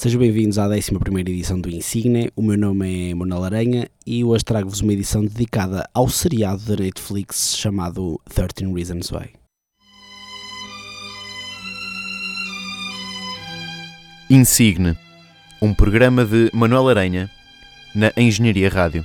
Sejam bem-vindos à 11 edição do Insigne. O meu nome é Manuel Aranha e hoje trago-vos uma edição dedicada ao seriado da Netflix chamado 13 Reasons Why. Insigne, um programa de Manuel Aranha na Engenharia Rádio.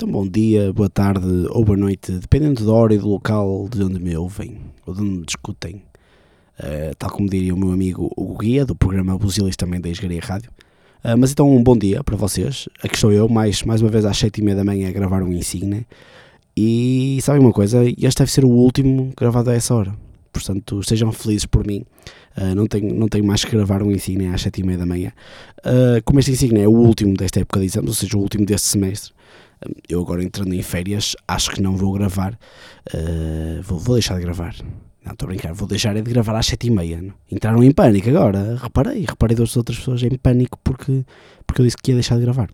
Então, bom dia, boa tarde ou boa noite, dependendo da hora e do local de onde me ouvem ou de onde me discutem. Uh, tal como diria o meu amigo Hugo Guia, do programa Buzilis também da Engenharia Rádio. Uh, mas então, um bom dia para vocês. Aqui estou eu, mais, mais uma vez às sete e meia da manhã, a gravar um Insigne. E sabem uma coisa? Este deve ser o último gravado a essa hora. Portanto, estejam felizes por mim. Uh, não, tenho, não tenho mais que gravar um Insigne às sete e meia da manhã. como este Insigne é o último desta época de exames, ou seja, o último deste semestre, eu agora entrando em férias, acho que não vou gravar. Uh, vou, vou, deixar de gravar. Não, estou a brincar, vou deixar de gravar às sete e meia. Entraram em pânico agora. Reparei, reparei das outras pessoas em pânico porque, porque eu disse que ia deixar de gravar.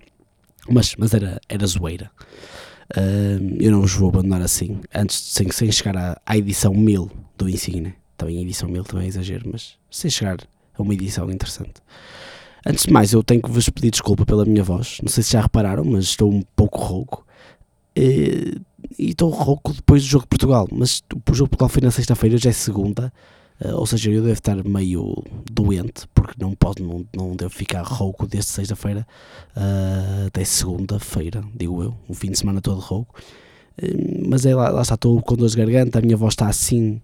Mas, mas era, era zoeira. Uh, eu não vos vou abandonar assim, antes sem, sem chegar à, à edição 1000 do Insigne. Também edição 1000 também é exagero, mas sem chegar a uma edição interessante. Antes de mais, eu tenho que vos pedir desculpa pela minha voz. Não sei se já repararam, mas estou um pouco rouco. E, e estou rouco depois do jogo de Portugal. Mas o jogo de Portugal foi na sexta-feira, hoje é segunda. Uh, ou seja, eu devo estar meio doente, porque não, posso, não, não devo ficar rouco desde sexta-feira uh, até segunda-feira, digo eu. Um fim de semana todo rouco. Uh, mas é lá, lá está, estou com dor de garganta, a minha voz está assim,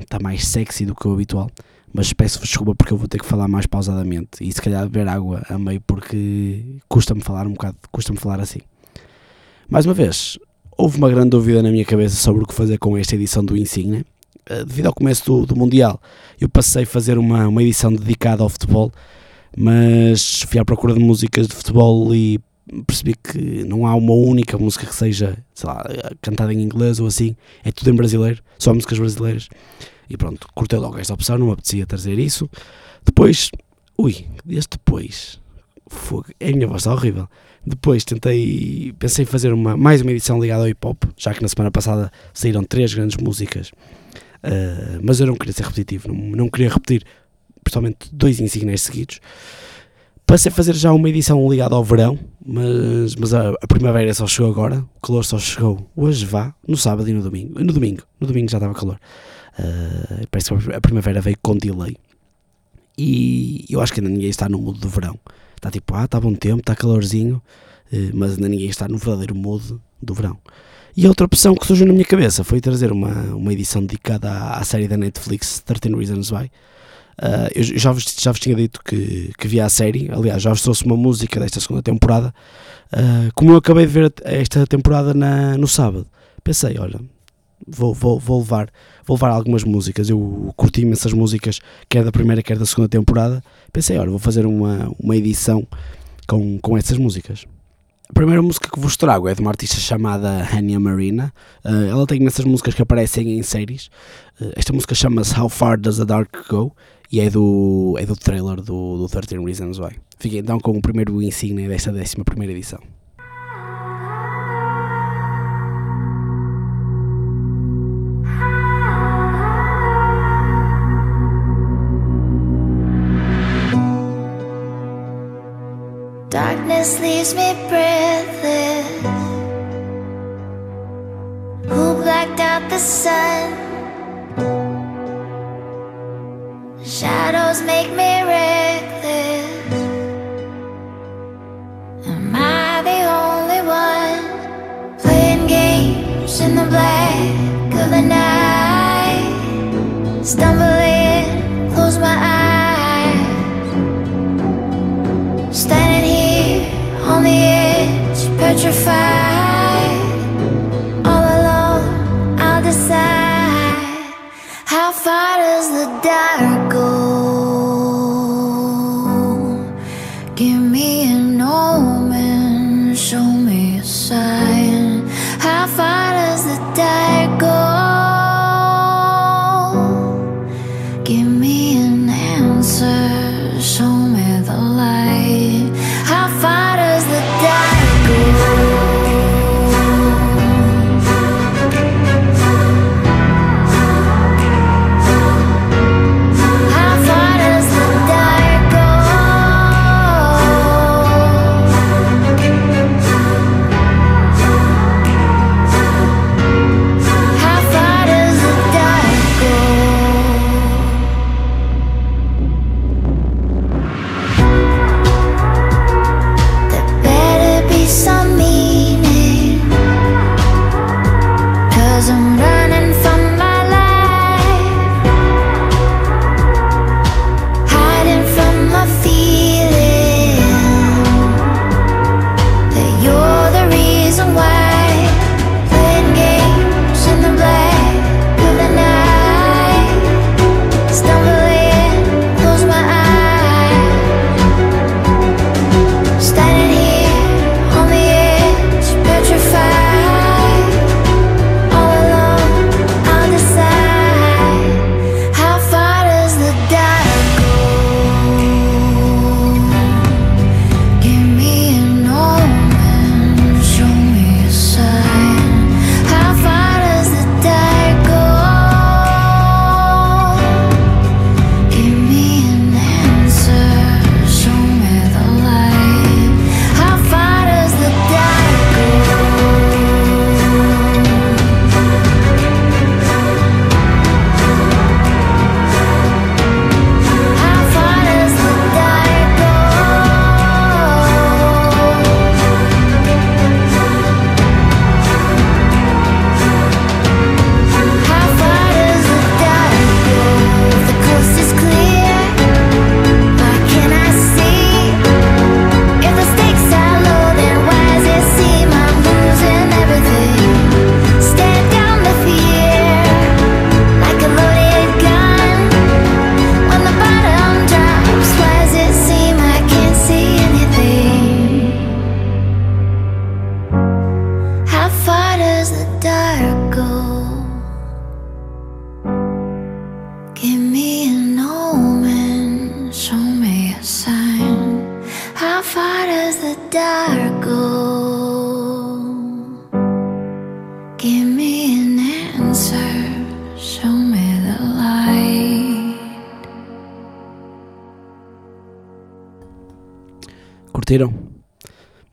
está mais sexy do que o habitual mas peço-vos desculpa porque eu vou ter que falar mais pausadamente e se calhar beber água a meio porque custa-me falar um bocado, custa-me falar assim. Mais uma vez, houve uma grande dúvida na minha cabeça sobre o que fazer com esta edição do Insigne. Eh, devido ao começo do, do Mundial, eu passei a fazer uma, uma edição dedicada ao futebol, mas fui à procura de músicas de futebol e percebi que não há uma única música que seja, sei lá, cantada em inglês ou assim, é tudo em brasileiro, só músicas brasileiras. E pronto, cortei logo esta opção, não me apetecia trazer isso. Depois, ui, este depois, fogo, é a minha voz está horrível. Depois tentei, pensei em fazer uma, mais uma edição ligada ao hip hop, já que na semana passada saíram três grandes músicas, uh, mas eu não queria ser repetitivo, não, não queria repetir, principalmente dois insignes seguidos. Passei a fazer já uma edição ligada ao verão, mas, mas a, a, primavera só chegou agora, o calor só chegou hoje, vá, no sábado e no domingo. No domingo, no domingo já estava calor. Uh, parece que a primavera veio com delay. E eu acho que ainda ninguém está no mood do verão. Está tipo, ah, está bom tempo, está calorzinho, uh, mas ainda ninguém está no verdadeiro mood do verão. E a outra opção que surgiu na minha cabeça foi trazer uma, uma edição dedicada à, à série da Netflix 13 Reasons Why. Uh, eu já vos, já vos tinha dito que, que via a série, aliás, já vos trouxe uma música desta segunda temporada. Uh, como eu acabei de ver esta temporada na, no sábado, pensei: olha, vou, vou, vou, levar, vou levar algumas músicas. Eu curti essas músicas, quer da primeira, quer da segunda temporada. Pensei, olha, vou fazer uma, uma edição com, com essas músicas. A primeira música que vos trago é de uma artista chamada Hania Marina. Uh, ela tem essas músicas que aparecem em séries. Uh, esta música chama-se How Far Does the Dark Go e é do, é do trailer do, do 13 Reasons Why. Fiquei então com o primeiro insígnia desta 11 primeira edição. Darkness leaves me breathless. Who blacked out the sun? Shadows make me reckless. Am I the only one playing games in the black of the night? Stumbling, close my eyes. Standing here on the edge, petrified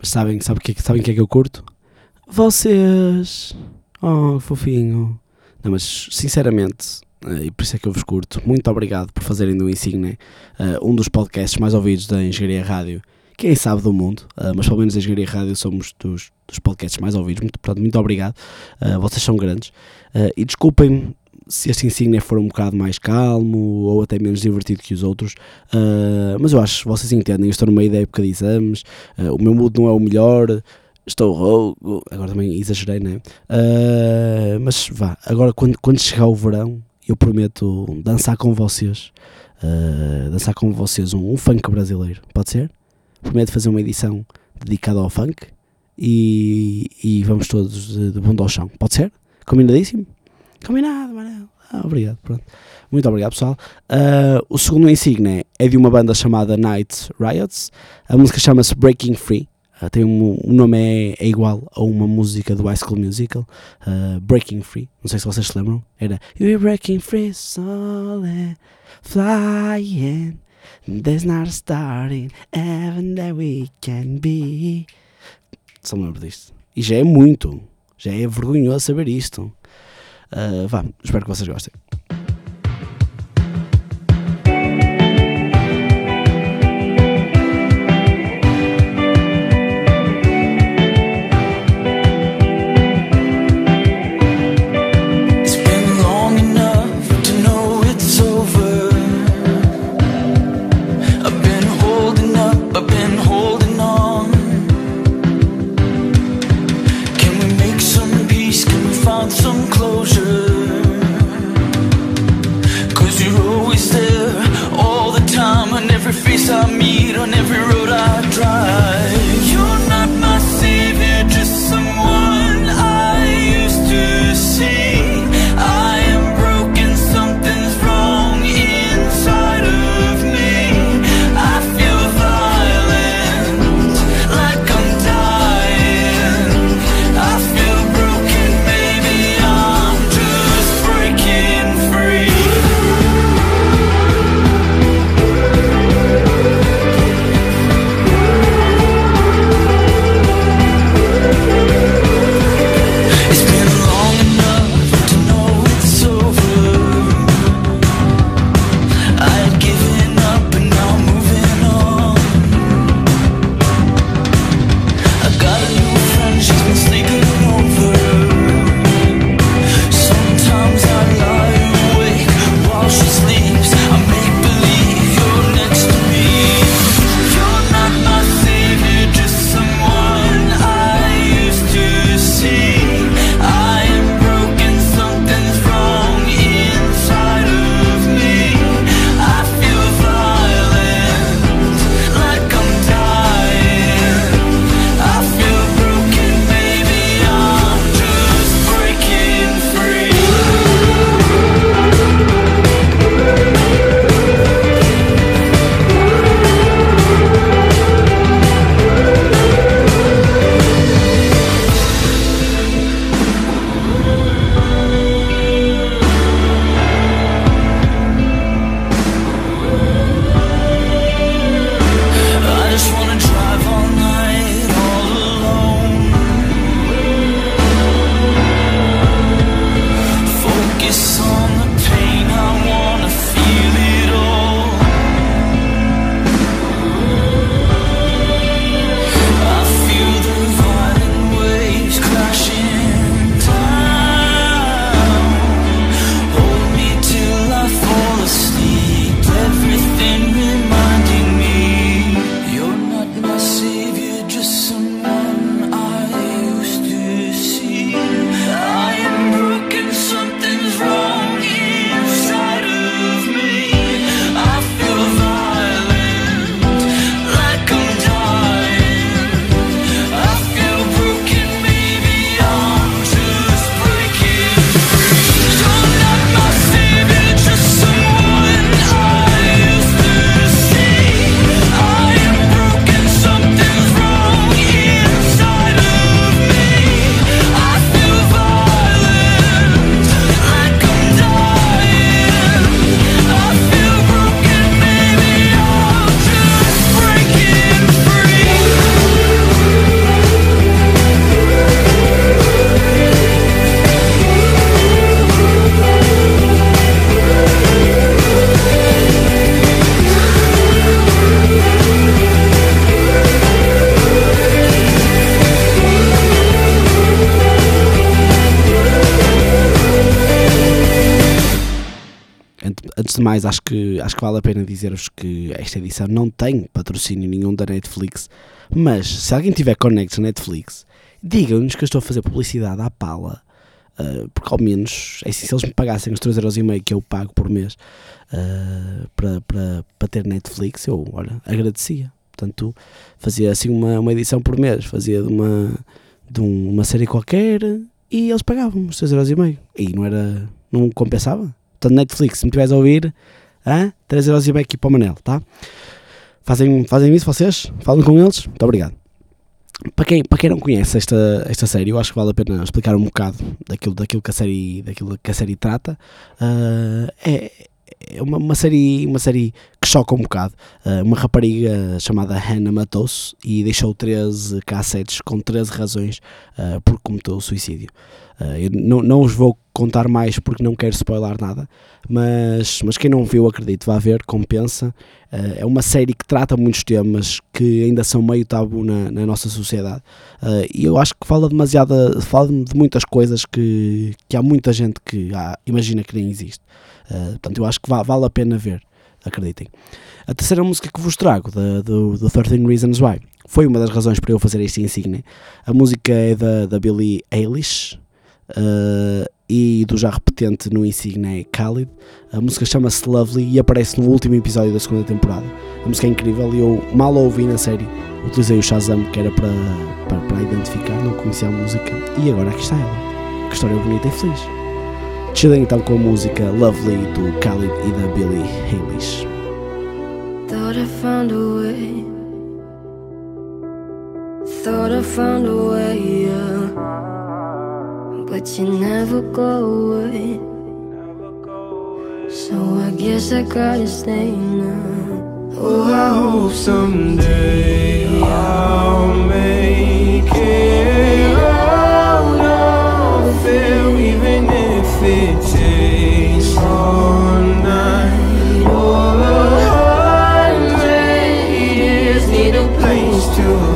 sabem, sabem, que, sabem que é que eu curto? Vocês! Oh, fofinho! Não, mas sinceramente, uh, e por isso é que eu vos curto, muito obrigado por fazerem do Insigne uh, um dos podcasts mais ouvidos da Engenharia Rádio, quem sabe do mundo, uh, mas pelo menos a Engenharia Rádio somos dos, dos podcasts mais ouvidos, muito, portanto, muito obrigado, vocês são grandes, e desculpem se este insígnia for um bocado mais calmo ou até menos divertido que os outros, uh, mas eu acho, vocês entendem, eu estou numa da época de exames, uh, o meu mood não é o melhor, estou rouco, agora também exagerei, né? Uh, mas vá, agora quando, quando chegar o verão, eu prometo dançar com vocês, dançar com vocês um, um funk brasileiro, pode ser? Prometo fazer uma edição dedicada ao funk e, e vamos todos de, de bunda ao chão, pode ser? Combinadíssimo? Combinado, Manel. Ah, obrigado, pronto. Muito obrigado, pessoal. Uh, o segundo insígnia é de uma banda chamada Night Riots. A música chama-se Breaking Free. Uh, tem um, o nome é, é, igual a uma música do High School Musical, uh, Breaking Free. Não sei se vocês se lembram. Era You're breaking free, solid, flying. There's not a star in heaven that we can be. Só me lembro disto. E já é muito. Já é vergonhoso saber isto. Uh, vá, espero que vocês gostem. De mais, acho que, acho que vale a pena dizer-vos que esta edição não tem patrocínio nenhum da Netflix, mas se alguém tiver conectos na Netflix, digam-nos que eu estou a fazer publicidade à pala. Uh, porque ao menos, é assim, se eles me pagassem os 3,5€ que eu pago por mês uh, para, para, para ter Netflix, eu, olha, agradecia. Portanto, fazia assim uma, uma edição por mês, fazia de uma, de um, uma série qualquer e eles pagavam os 3,5€. E não era, não compensava. Portanto, Netflix, se me estiveres a ouvir, ah, 3,5€ aqui para o Manel, tá? Fazem, fazem isso vocês? Falam com eles? Muito obrigado. Para quem, para quem não conhece esta, esta série, eu acho que vale a pena explicar um bocado daquilo, daquilo, que, a série, daquilo que a série trata. Uh, é, é uma, uma, série, uma série que choca um bocado. Uh, uma rapariga chamada Hannah matou-se e deixou 13 cassetes com 13 razões uh, por que cometeu o suicídio. Uh, eu não, não os vou contar mais porque não quero spoiler nada, mas, mas quem não viu, acredito, vá ver, compensa. Uh, é uma série que trata muitos temas que ainda são meio tabu na, na nossa sociedade uh, e eu acho que fala demasiado, fala de muitas coisas que, que há muita gente que ah, imagina que nem existe. Portanto, eu acho que vale a pena ver, acreditem. A terceira música que vos trago, do, do 13 Reasons Why, foi uma das razões para eu fazer este insigne. A música é da, da Billie Eilish, Uh, e do já repetente no Insigne Khalid. A música chama-se Lovely e aparece no último episódio da segunda temporada. A música é incrível e eu mal a ouvi na série. Utilizei o Shazam que era para, para, para identificar, não conhecia a música e agora aqui está ela. Que história bonita e feliz. Descendem então com a música Lovely do Khalid e da Billie Eilish. Thought I found a way. Thought I found a way, yeah. But you never go away. So I guess I gotta stay now. Oh, I hope someday I'll make it out of there Even if it takes all night. Or a hundred years Need a place to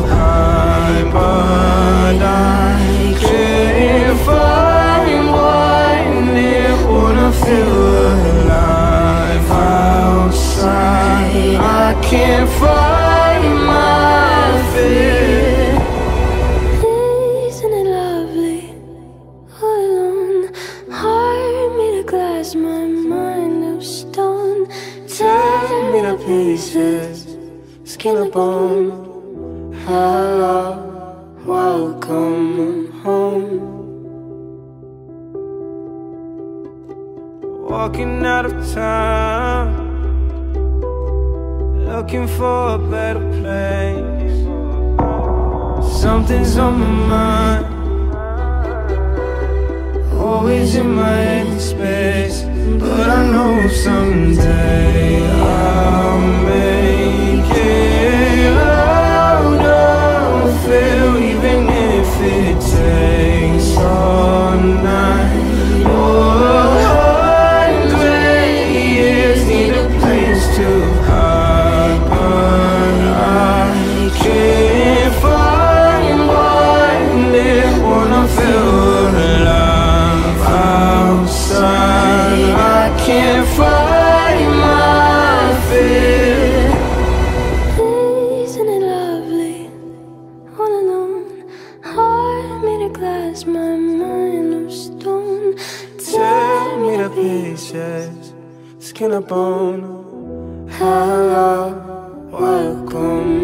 someday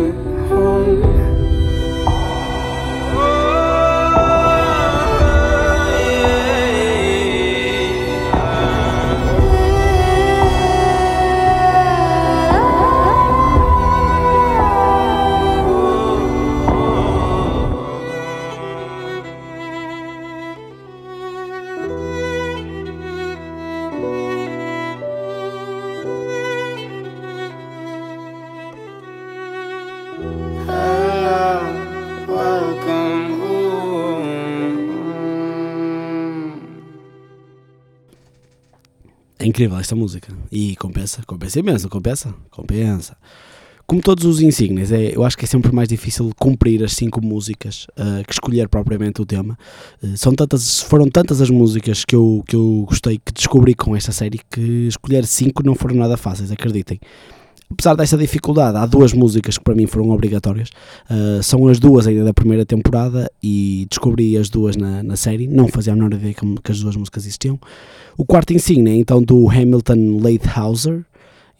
you. Incrível esta música. E compensa, compensa imenso, compensa, compensa. como todos os insígnias, é, eu acho que é sempre mais difícil cumprir as cinco músicas uh, que escolher propriamente o tema. Uh, são tantas, foram tantas as músicas que eu, que eu gostei, que descobri com esta série, que escolher cinco não foram nada fáceis, acreditem. Apesar dessa dificuldade, há duas músicas que para mim foram obrigatórias. Uh, são as duas ainda da primeira temporada e descobri as duas na, na série. Não fazia a menor ideia que, que as duas músicas existiam. O quarto insígnia então do Hamilton Leithauser,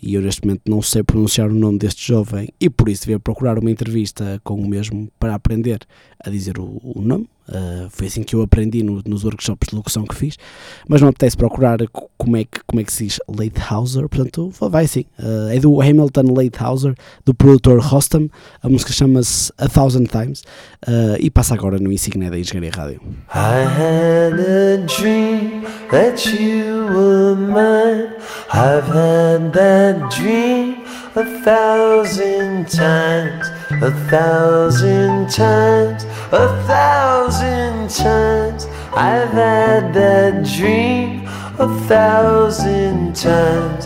e eu neste momento não sei pronunciar o nome deste jovem e por isso devia procurar uma entrevista com o mesmo para aprender a dizer o, o nome. Uh, foi assim que eu aprendi no, nos workshops de locução que fiz, mas não apetece procurar como é que, como é que se diz Leithauser, portanto vai assim. Uh, é do Hamilton Leithauser, do produtor Hostam, a música chama-se A Thousand Times uh, e passa agora no Insignia da Engenharia Rádio. I had a dream that you were mine. I've had that dream a thousand times, a thousand times, a thousand times. I've had that dream a thousand times.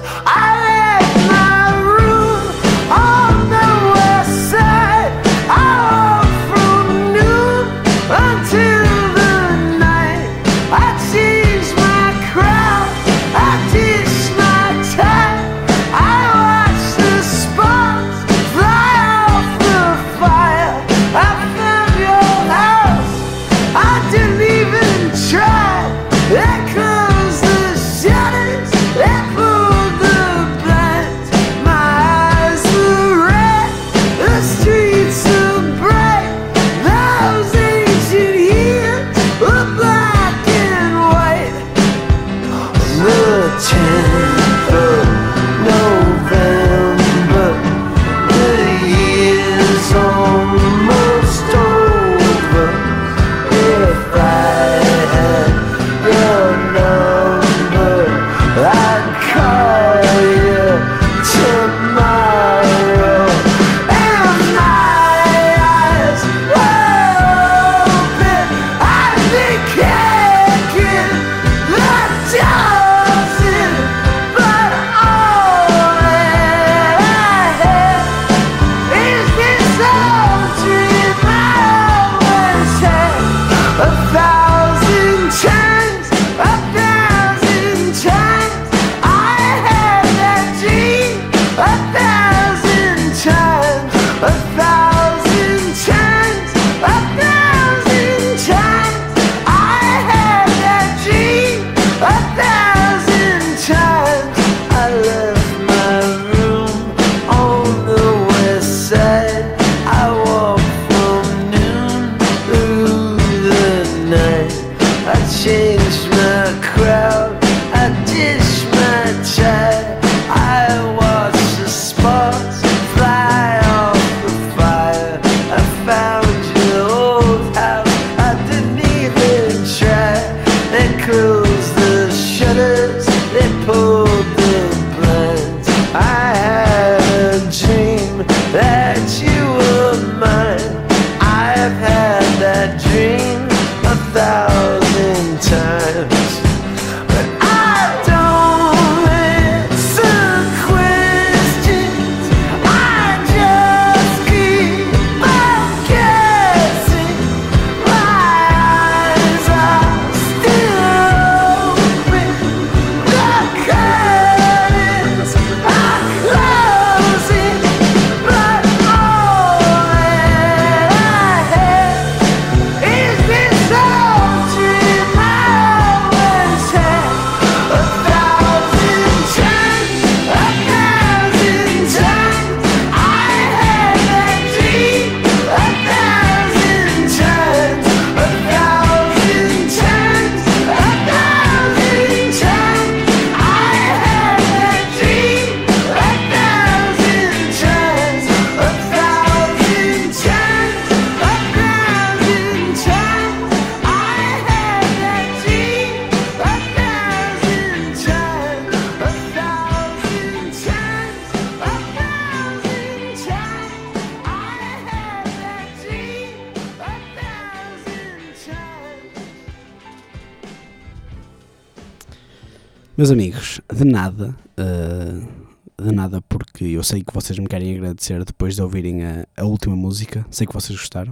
Meus amigos, de nada, uh, de nada, porque eu sei que vocês me querem agradecer depois de ouvirem a, a última música. Sei que vocês gostaram.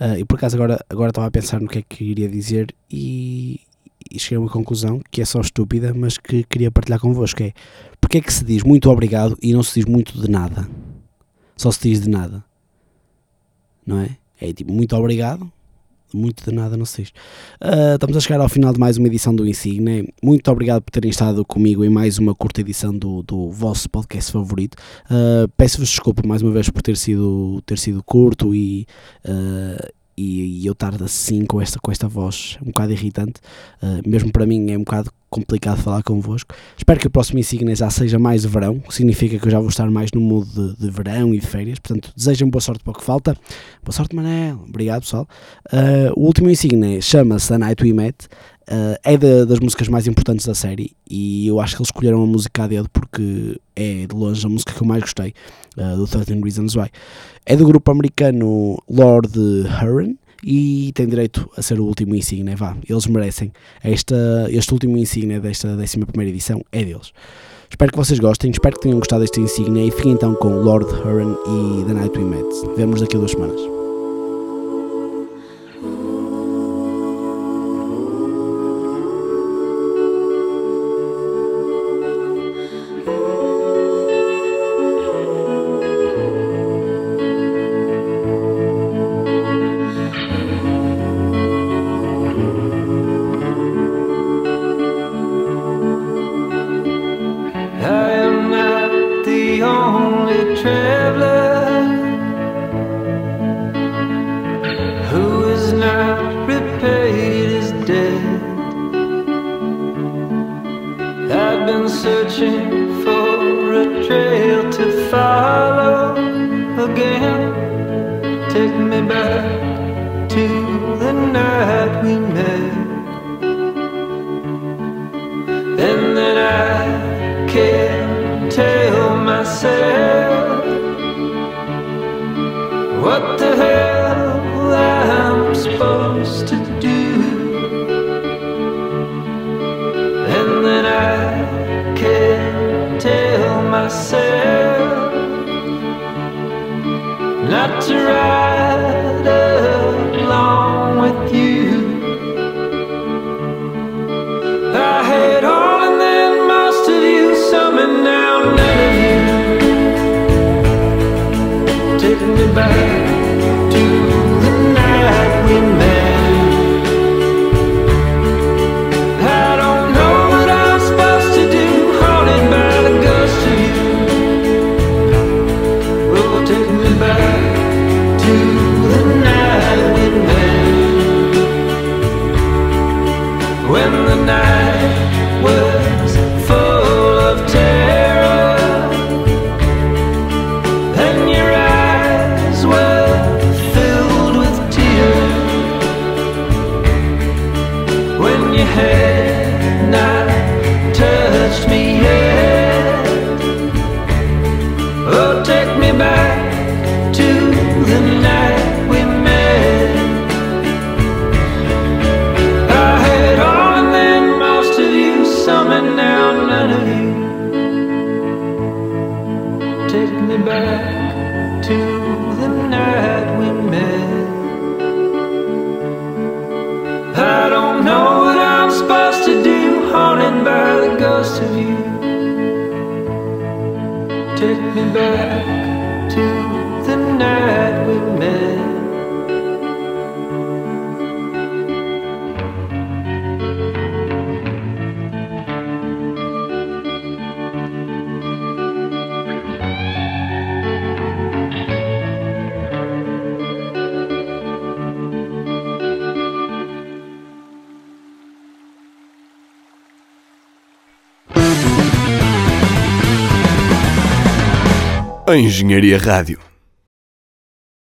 Uh, e por acaso agora, agora estava a pensar no que é que iria dizer e, e cheguei a uma conclusão que é só estúpida, mas que queria partilhar convosco. É porque é que se diz muito obrigado e não se diz muito de nada? Só se diz de nada. Não é? É tipo, muito obrigado, muito de nada, não sei. Uh, estamos a chegar ao final de mais uma edição do Insigne. Muito obrigado por terem estado comigo em mais uma curta edição do, do vosso podcast favorito. Uh, Peço-vos desculpa mais uma vez por ter sido, ter sido curto e, uh, e, e, eu estar assim com esta, com esta voz um bocado irritante. mesmo para mim é um bocado complicado falar convosco. Espero que o próximo Insignia já seja mais verão, significa que eu já vou estar mais no mood de, de verão e de férias. Portanto, desejo boa sorte para o que falta. Boa sorte, Manel. Obrigado, pessoal. Uh, o último Insignia chama-se A Night We Met. Uh, é de, das músicas mais importantes da série e eu acho que eles escolheram a música a dedo porque é de longe a música que eu mais gostei, uh, do 13 Reasons Why. É do grupo americano Lord Huron e tem direito a ser o último insígnia, vá, eles merecem. Esta, este último insígnia desta 11 edição é deles. Espero que vocês gostem, espero que tenham gostado desta insígnia e fiquem então com Lord Huron e The Night We Met. Vemos daqui a duas semanas. remember to the night we met. back. Engenharia Rádio.